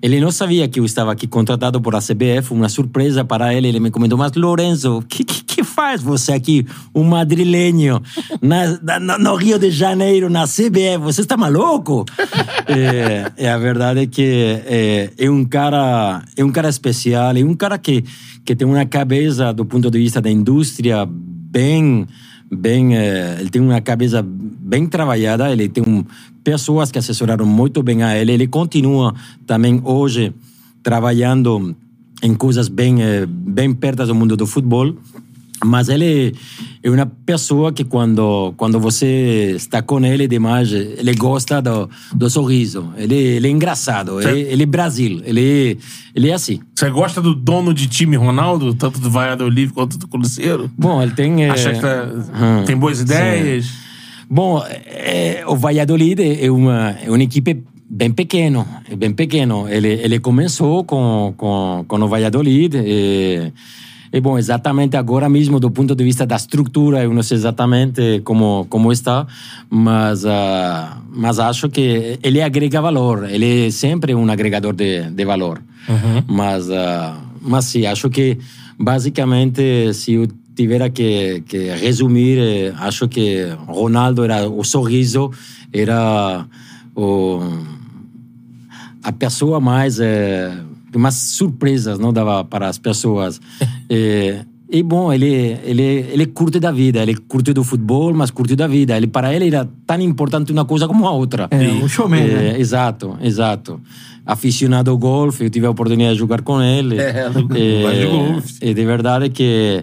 Ele não sabia que eu estava aqui contratado por a CBF, uma surpresa para ele. Ele me comentou, mas Lorenzo, o que, que, que faz você aqui, um madrilenho, na, na- no Rio de Janeiro, na CBF? Você está maluco? é, é, a verdade é que é, é um cara é um cara especial, é um cara que, que tem uma cabeça do ponto de vista da indústria bem bem eh, ele tem uma cabeça bem trabalhada. Ele tem um, pessoas que assessoraram muito bem a ele. Ele continua também hoje trabalhando em coisas bem eh, bem perto do mundo do futebol. Mas ele é uma pessoa que quando quando você está com ele demais ele gosta do, do sorriso. Ele, ele é engraçado. Ele, ele é Brasil. Ele ele é assim. Você gosta do dono de time Ronaldo, tanto do Valladolid quanto do Cruzeiro? bom ele tem eh, Acha que tá- hum, tem boas ideias? Bom, é, o Valladolid é uma, é uma equipe bem pequeno, é bem pequeno. Ele, ele começou com, com, com o Valladolid e, e, bom, exatamente agora mesmo, do ponto de vista da estrutura, eu não sei exatamente como, como está, mas, ah, mas acho que ele agrega valor. Ele é sempre um agregador de, de valor. Mas, ah, mas sim, acho que basicamente, se eu tivera que, que resumir, eh, acho que Ronaldo era o sorriso, era o, a pessoa mais eh, mais surpresas não dava para as pessoas. Eh, e bom, ele ele ele curte da vida, ele curte do futebol, mas curte da vida. Ele para ele era tão importante uma coisa como a outra. É, um showman, Eh, né? Exato, exato. Aficionado ao golfe, eu tive a oportunidade de jogar com ele. É, vai de golfe. e de verdade que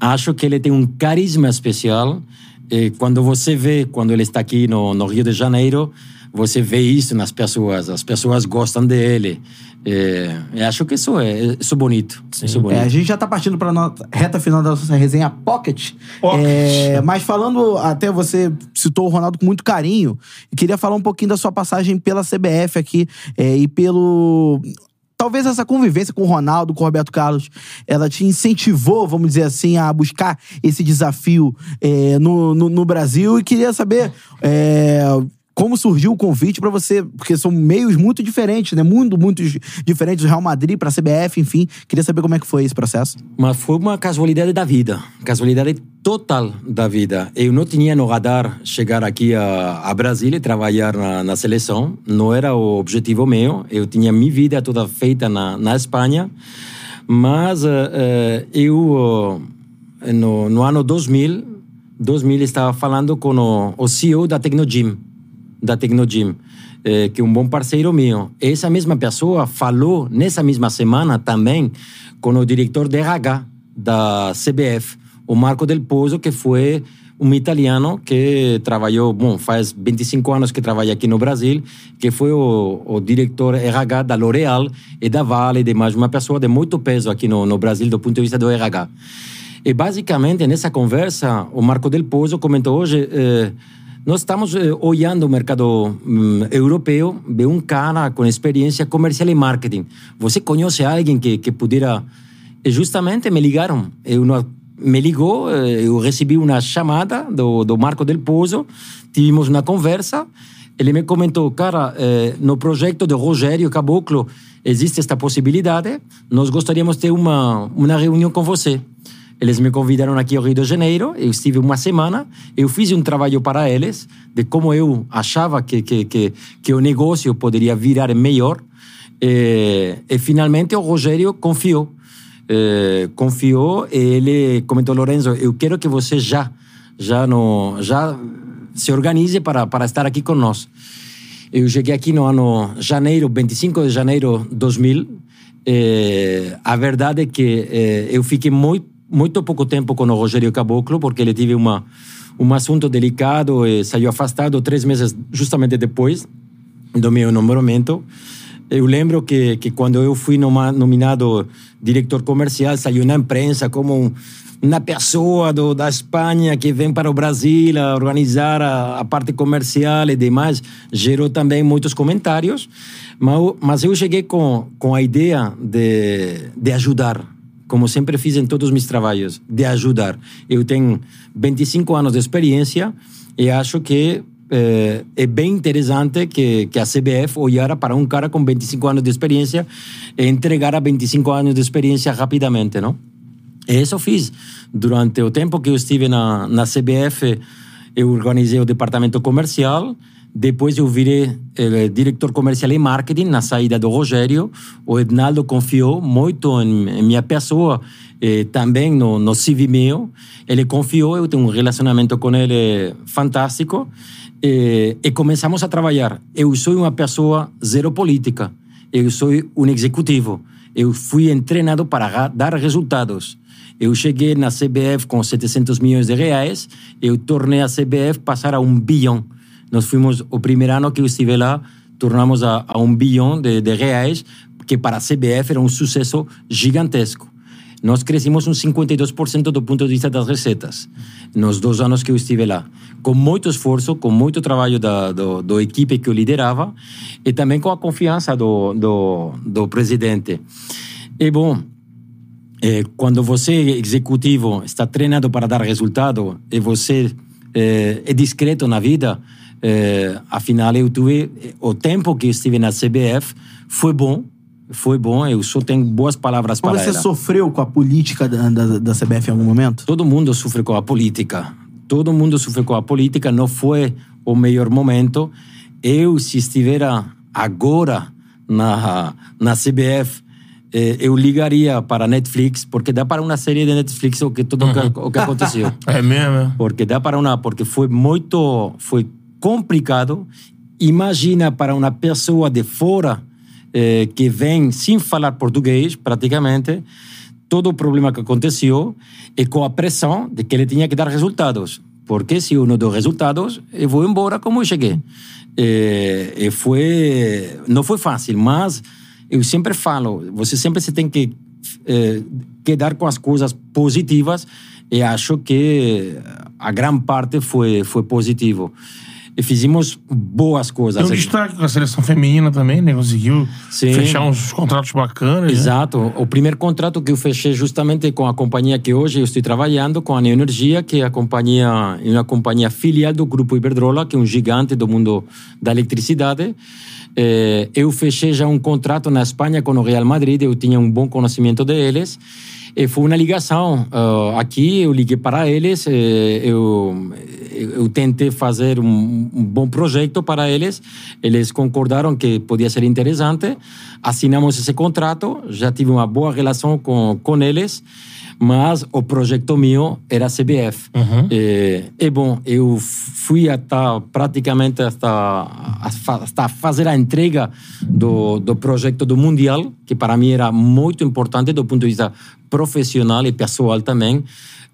acho que ele tem um carisma especial. E quando você vê, quando ele está aqui no, no Rio de Janeiro, você vê isso nas pessoas. As pessoas gostam dele. E, e acho que isso é, isso é bonito. Isso é bonito. É, a gente já tá partindo pra nossa reta final da nossa resenha Pocket. Pocket. É, mas falando, até você citou o Ronaldo com muito carinho, e queria falar um pouquinho da sua passagem pela CBF aqui é, e pelo talvez essa convivência com o Ronaldo, com o Roberto Carlos, ela te incentivou, vamos dizer assim, a buscar esse desafio é, no, no, no Brasil. E queria saber é, como surgiu o convite pra você, porque são meios muito diferentes, né? Muito, muito diferentes do Real Madrid pra CBF, enfim. Queria saber como é que foi esse processo. Mas foi uma casualidade da vida, casualidade total da vida. Eu não tinha no radar chegar aqui a, a Brasília e trabalhar na, na seleção. Não era o objetivo meu. Eu tinha minha vida toda feita na, na Espanha. Mas eh, eu, eh, no, no ano 2000, 2000 estava falando com o, o CEO da Tecnogym, da Tecnogym, eh, que é um bom parceiro meu. Essa mesma pessoa falou nessa mesma semana também com o diretor de RH da CBF, o Marco Del Pozo, que foi um italiano que trabalhou, bom, faz 25 anos que trabalha aqui no Brasil, que foi o, o diretor RH da L'Oréal e da Vale, de mais uma pessoa de muito peso aqui no, no Brasil do ponto de vista do RH. E basicamente nessa conversa, o Marco Del Pozo comentou hoje. Eh, nós estamos eh, olhando o mercado hum, europeu, vê um cara com experiência comercial e marketing. Você conhece alguém que, que pudera. E justamente me ligaram. Eu não, me ligou, eh, eu recebi uma chamada do, do Marco Del Pozo, tivemos uma conversa. Ele me comentou, cara, eh, no projeto de Rogério Caboclo existe esta possibilidade, nós gostaríamos de ter uma, uma reunião com você. Eles me convidaram aqui ao Rio de Janeiro, eu estive uma semana, eu fiz um trabalho para eles de como eu achava que, que, que, que o negócio poderia virar melhor. E, e finalmente o Rogério confiou. E, confiou e ele comentou, Lorenzo, eu quero que você já, já, no, já se organize para, para estar aqui conosco. Eu cheguei aqui no ano janeiro, 25 de janeiro de 2000. E, a verdade é que eu fiquei muito muito pouco tempo com o Rogério Caboclo, porque ele teve uma, um assunto delicado e saiu afastado três meses justamente depois do meu nomeamento. Eu lembro que, que quando eu fui nominado diretor comercial, saiu na imprensa como um, uma pessoa do, da Espanha que vem para o Brasil a organizar a, a parte comercial e demais. Gerou também muitos comentários, mas, mas eu cheguei com, com a ideia de, de ajudar como sempre fiz em todos os meus trabalhos, de ajudar. Eu tenho 25 anos de experiência e acho que é, é bem interessante que, que a CBF olhara para um cara com 25 anos de experiência e entregara 25 anos de experiência rapidamente, não? E isso eu fiz. Durante o tempo que eu estive na, na CBF, eu organizei o departamento comercial, depois eu virei eh, diretor comercial e marketing na saída do Rogério. O Ednaldo confiou muito em, em minha pessoa, eh, também no, no CV meu. Ele confiou, eu tenho um relacionamento com ele fantástico. Eh, e começamos a trabalhar. Eu sou uma pessoa zero política. Eu sou um executivo. Eu fui treinado para dar resultados. Eu cheguei na CBF com 700 milhões de reais. Eu tornei a CBF passar a um bilhão. Nós fomos, o primeiro ano que eu estive lá, tornamos a, a um bilhão de, de reais, que para a CBF era um sucesso gigantesco. Nós crescimos um 52% do ponto de vista das receitas, nos dois anos que eu estive lá. Com muito esforço, com muito trabalho da do, do equipe que eu liderava e também com a confiança do, do, do presidente. E, bom, é, quando você, executivo, está treinado para dar resultado e você é, é discreto na vida, é, afinal, eu tive o tempo que estive na CBF foi bom, foi bom. Eu só tenho boas palavras para você ela. sofreu com a política da, da, da, CBF em algum momento? Todo mundo sofre com a política. Todo mundo sofre com a política. Não foi o melhor momento. Eu, se estiver agora na, na CBF, eh, eu ligaria para a Netflix, porque dá para uma série de Netflix o que tudo uhum. o, que, o que aconteceu. é mesmo? Porque dá para uma, porque foi muito, foi complicado. Imagina para uma pessoa de fora eh, que vem sem falar português, praticamente, todo o problema que aconteceu e com a pressão de que ele tinha que dar resultados. Porque se eu não dou resultados, eu vou embora como eu cheguei. E, e foi, não foi fácil, mas eu sempre falo, você sempre se tem que eh, quedar com as coisas positivas e acho que a grande parte foi, foi positivo. E fizemos boas coisas. Tem um destaque com a seleção feminina também, né? Conseguiu Sim. fechar uns contratos bacanas. né? Exato. O primeiro contrato que eu fechei justamente com a companhia que hoje eu estou trabalhando, com a Neoenergia, que é a companhia, é uma companhia filial do Grupo Iberdrola, que é um gigante do mundo da eletricidade. Eh, eu fechei já um contrato na Espanha com o Real Madrid, eu tinha um bom conhecimento deles. E foi uma ligação. Ah, aqui eu liguei para eles, eh, eu, eu tentei fazer um, um bom projeto para eles. Eles concordaram que podia ser interessante. Assinamos esse contrato, já tive uma boa relação com, com eles. Mas o projeto meu era a CBF. E, e, bom, eu fui até praticamente até, até fazer a entrega do, do projeto do Mundial, que para mim era muito importante do ponto de vista profissional e pessoal também.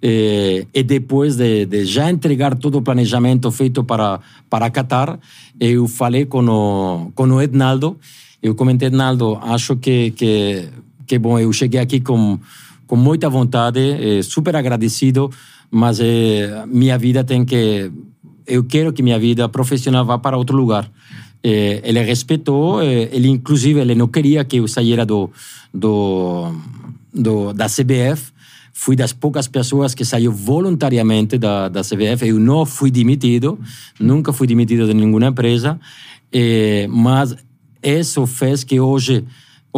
E, e depois de, de, já entregar todo o planejamento feito para para Qatar, eu falei com o, com o Ednaldo. Eu comentei, Ednaldo, acho que, que, que bom, eu cheguei aqui com, com muita vontade, eh, super agradecido, mas eh, minha vida tem que. Eu quero que minha vida profissional vá para outro lugar. Eh, ele respeitou, ele inclusive ele não queria que eu saísse do, do, do, da CBF. Fui das poucas pessoas que saiu voluntariamente da, da CBF. Eu não fui demitido, nunca fui demitido de nenhuma empresa, mas isso fez que hoje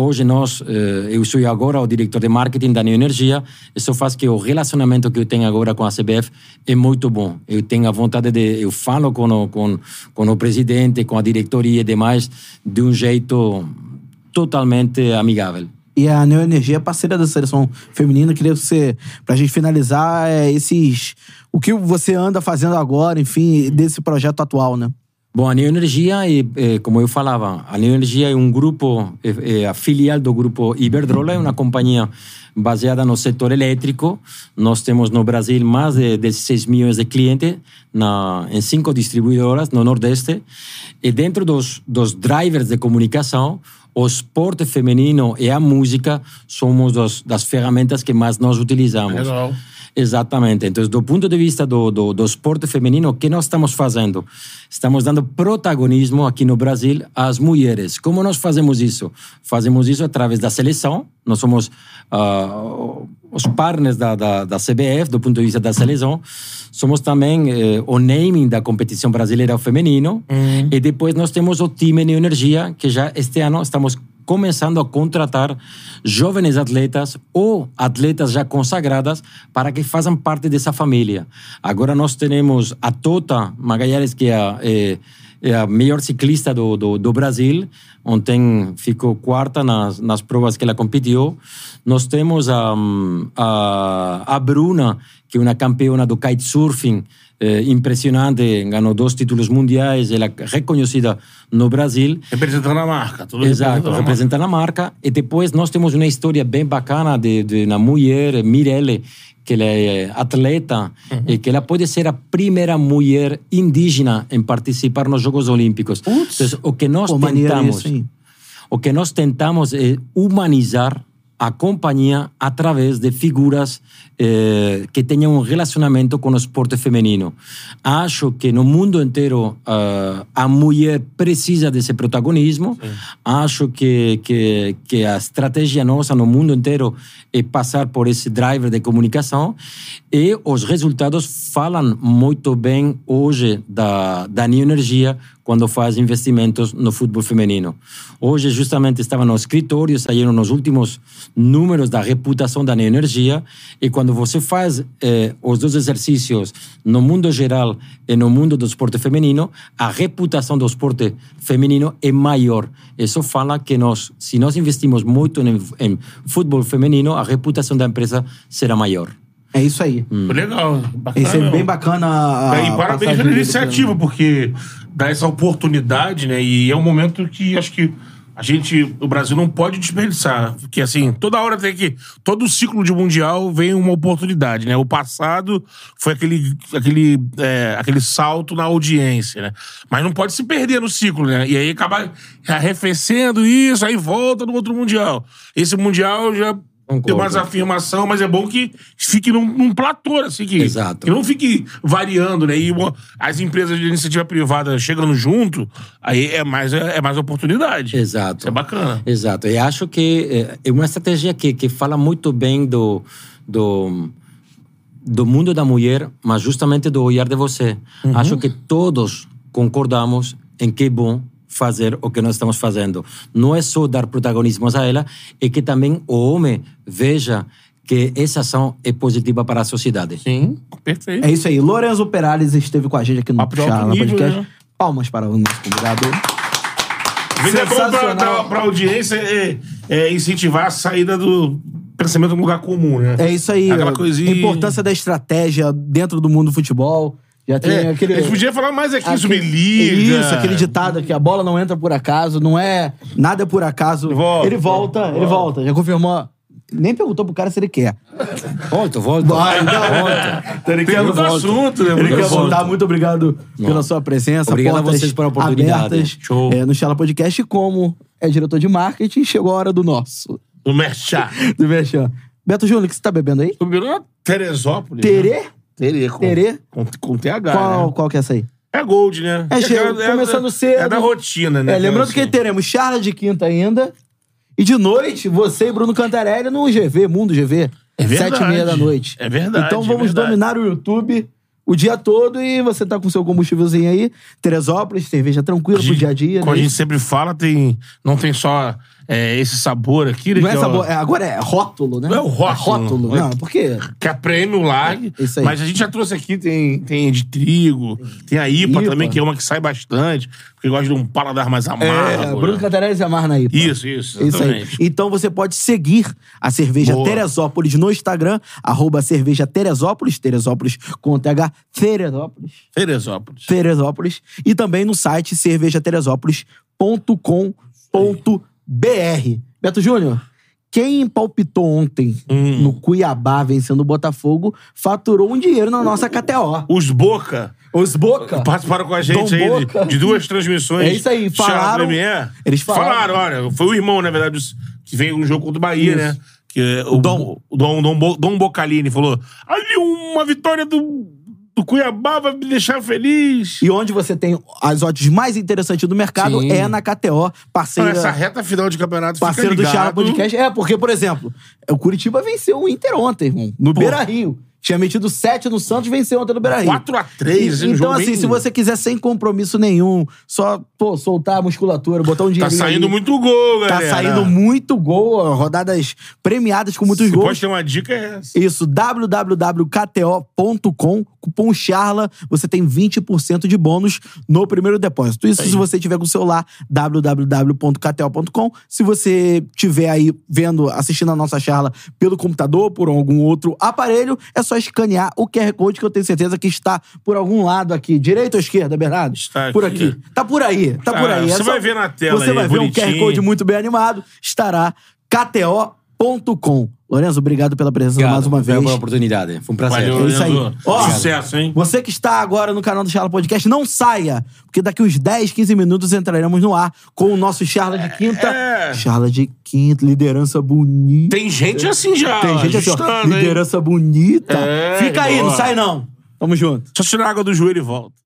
Hoje nós, eh, eu sou agora o diretor de marketing da Neoenergia, isso faz que o relacionamento que eu tenho agora com a CBF é muito bom. Eu tenho a vontade de, eu falo com o, com, com o presidente, com a diretoria e demais, de um jeito totalmente amigável. E a Neoenergia é parceira da seleção feminina. Queria que você, pra gente finalizar, é, esses. O que você anda fazendo agora, enfim, desse projeto atual, né? Bom, a Neoenergia, é, é, como eu falava, a Neoenergia é um grupo, é a filial do grupo Iberdrola, é uma companhia baseada no setor elétrico. Nós temos no Brasil mais de 16 milhões de clientes na, em cinco distribuidoras no Nordeste. E dentro dos, dos drivers de comunicação, o esporte feminino e a música somos dos, das ferramentas que mais nós utilizamos. Legal. Exatamente. Então, do ponto de vista do, do, do, esporte feminino, o que nós estamos fazendo? Estamos dando protagonismo aqui no Brasil às mulheres. Como nós fazemos isso? Fazemos isso através da seleção. Nós somos uh, os partners da, da, da, CBF, do ponto de vista da seleção. Somos também uh, o naming da competição brasileira feminino. Uhum. E depois nós temos o time Neoenergia, que já este ano estamos começando a contratar jovens atletas ou atletas já consagradas para que façam parte dessa família. Agora nós temos a Tota Magalhães, que é a, é, é a melhor ciclista do, do, do, Brasil. Ontem ficou quarta nas, nas provas que ela competiu. Nós temos a, a, a Bruna, que é uma campeona do kitesurfing, eh, impressionante, ganhou dois títulos mundiais, ela é reconhecida no Brasil. Representando a marca. Tudo Exato, representando a marca. E depois nós temos uma história bem bacana de, de uma mulher, Mirelle, que ela é atleta uhum. e que ela pode ser a primeira mulher indígena em participar nos Jogos Olímpicos. Então, o que nós tentamos, isso, o que nós tentamos é humanizar a companhia através de figuras eh, que tenham um relacionamento com o esporte feminino. Acho que no mundo inteiro uh, a mulher precisa desse protagonismo. Sim. Acho que, que, que a estratégia nossa no mundo inteiro é passar por esse driver de comunicação e os resultados falam muito bem hoje da, da Neoenergia quando faz investimentos no futebol feminino. Hoje, justamente, estava no escritório, saíram os últimos números da reputação da Neoenergia, e quando você faz eh, os dois exercícios no mundo geral e no mundo do esporte feminino, a reputação do esporte feminino é maior. Isso fala que nós, se nós investimos muito em, em futebol feminino, a reputação da empresa será maior. É isso aí. Hum. Legal. Bacana, Isso é bem bacana. A, e parabéns pela iniciativa, porque dá essa oportunidade, né? E é um momento que acho que a gente, o Brasil não pode desperdiçar. Porque, assim, toda hora tem que. Todo ciclo de Mundial vem uma oportunidade, né? O passado foi aquele, aquele, é, aquele salto na audiência, né? Mas não pode se perder no ciclo, né? E aí acaba arrefecendo isso, aí volta no outro Mundial. Esse Mundial já ter mais afirmação, mas é bom que fique num, num platô, assim, que, Exato. que não fique variando, né? E as empresas de iniciativa privada chegando junto, aí é mais, é mais oportunidade. Exato. Isso é bacana. Exato. E acho que eh, é uma estratégia que, que fala muito bem do, do, do mundo da mulher, mas justamente do olhar de você. Acho que todos concordamos em que é bom fazer o que nós estamos fazendo. Não é só dar protagonismo a ela, é que também o homem veja que essa ação é positiva para a sociedade. Sim, perfeito. É isso aí. Lorenzo Perales esteve com a gente aqui no nível, Podcast. né? Palmas para o nosso convidado. Vezes é bom pra, pra audiência é, é incentivar a saída do pensamento no lugar comum, né? É isso aí. Aquela a coisinha. importância da estratégia dentro do mundo do futebol. Já tem É, aquele. a gente podia falar mais aqui sobre liga. Isso, aquele ditado que a bola não entra por acaso, não é nada é por acaso. Volta, ele volta, ele volta. Já confirmou. Nem perguntou pro cara se ele quer. Volta, volta. Vai, não. volta. Então ele quer muito volta. assunto, né? Ele quer assunto. voltar. Muito obrigado pela sua presença. Obrigado a vocês pela oportunidade. Abertas, Show. é, no Chala Podcast. Como é diretor de marketing, chegou a hora do nosso. Do Merchá. Do Merchan. Beto Júnior, o que você tá bebendo aí? Tô bebendo uma Teresópolis. Terê? Né? Terê. Com, Terê? Com, com TH, Qual, né? qual que é essa aí? É Gold, né? É, chega- aquela- começando cedo. É da rotina, né? É, lembrando Aquela que teremos charla de quinta ainda. E de noite, você e Bruno Cantarelli no GV, Mundo GV. É verdade. Sete e meia da noite. É verdade, Então é vamos verdade. dominar o YouTube o dia todo e você tá com seu combustívelzinho aí. Teresópolis, cerveja tranquila pro dia a dia. Como né? a gente sempre fala, tem, não tem só é, esse sabor aqui. né, Não é que sabor, é, agora é rótulo, né? Não é o rótulo. rótulo. Não, porque Que é prêmio lá. Isso aí. Mas a gente já trouxe aqui, tem, tem de trigo, tem a IPA, IPA. também, que é uma que sai bastante, porque gosta de um paladar mais amargo. é, Bruno Cantarelli se amarra aí. Isso, isso. Isso aí. exatamente. Então você pode seguir a Cerveja Boa. Teresópolis no Instagram, arroba Cerveja Teresópolis, Teresópolis com TH, Teresópolis. Teresópolis. Teresópolis. E também no site cervejateresópolis.com.br. Beto Júnior, quem palpitou ontem Hum. no Cuiabá vencendo o Botafogo faturou um dinheiro na nossa KTO. Os Boca Os Boca. participaram com a gente Dom aí de, de duas transmissões. É isso aí, falaram- Premier. eles falaram. olha, foi o irmão, na verdade, que veio um jogo contra o Bahia, Isso. né? Que é o Dom. o Dom, Dom, Bo- Dom Bocalini falou: ali uma vitória do, do Cuiabá vai me deixar feliz. E onde você tem as odds mais interessantes do mercado Sim. é na KTO, parceira. essa reta final de campeonato Parceiro fica do. Charla Podcast. É, porque, por exemplo, o Curitiba venceu o Inter ontem, irmão. No Beira Rio. Tinha metido 7 no Santos, venceu ontem no Beira Rio. 4 a 3, assim, um Então, assim, bem- se você quiser sem compromisso nenhum, só pô, soltar a musculatura, botar um Tá dinheiro. saindo muito gol, Tá galera. saindo muito gol, rodadas premiadas com muitos Se gols. pode ter uma dica, é essa. Isso, www.kto.com, cupom CHARLA, você tem 20% de bônus no primeiro depósito. Isso se você tiver com o celular, www.kto.com. Se você tiver aí vendo, assistindo a nossa charla pelo computador, por algum outro aparelho, é só escanear o QR Code que eu tenho certeza que está por algum lado aqui. Direita ou esquerda, Bernardo? Está Por aqui. aqui. Tá por aí, tá por Ah, aí. É você só- vai ver na tela Você aí, vai ver um QR bonitinho. Code muito bem animado. Estará kto.com. Lorenzo, obrigado pela presença Obrigado, mais uma obrigado vez. pela oportunidade. Foi um prazer. Valeu, É isso aí. Ó, Sucesso, hein? Você que está agora no canal do Charla Podcast, não saia, porque daqui uns 10, 15 minutos entraremos no ar com o nosso Charla de Quinta. É. Charla de Quinta, liderança bonita. Tem gente assim já. Tem gente assim, ó, liderança bonita. É, Fica aí, boa. não sai não. Tamo junto. Deixa eu tirar a água do joelho e volta.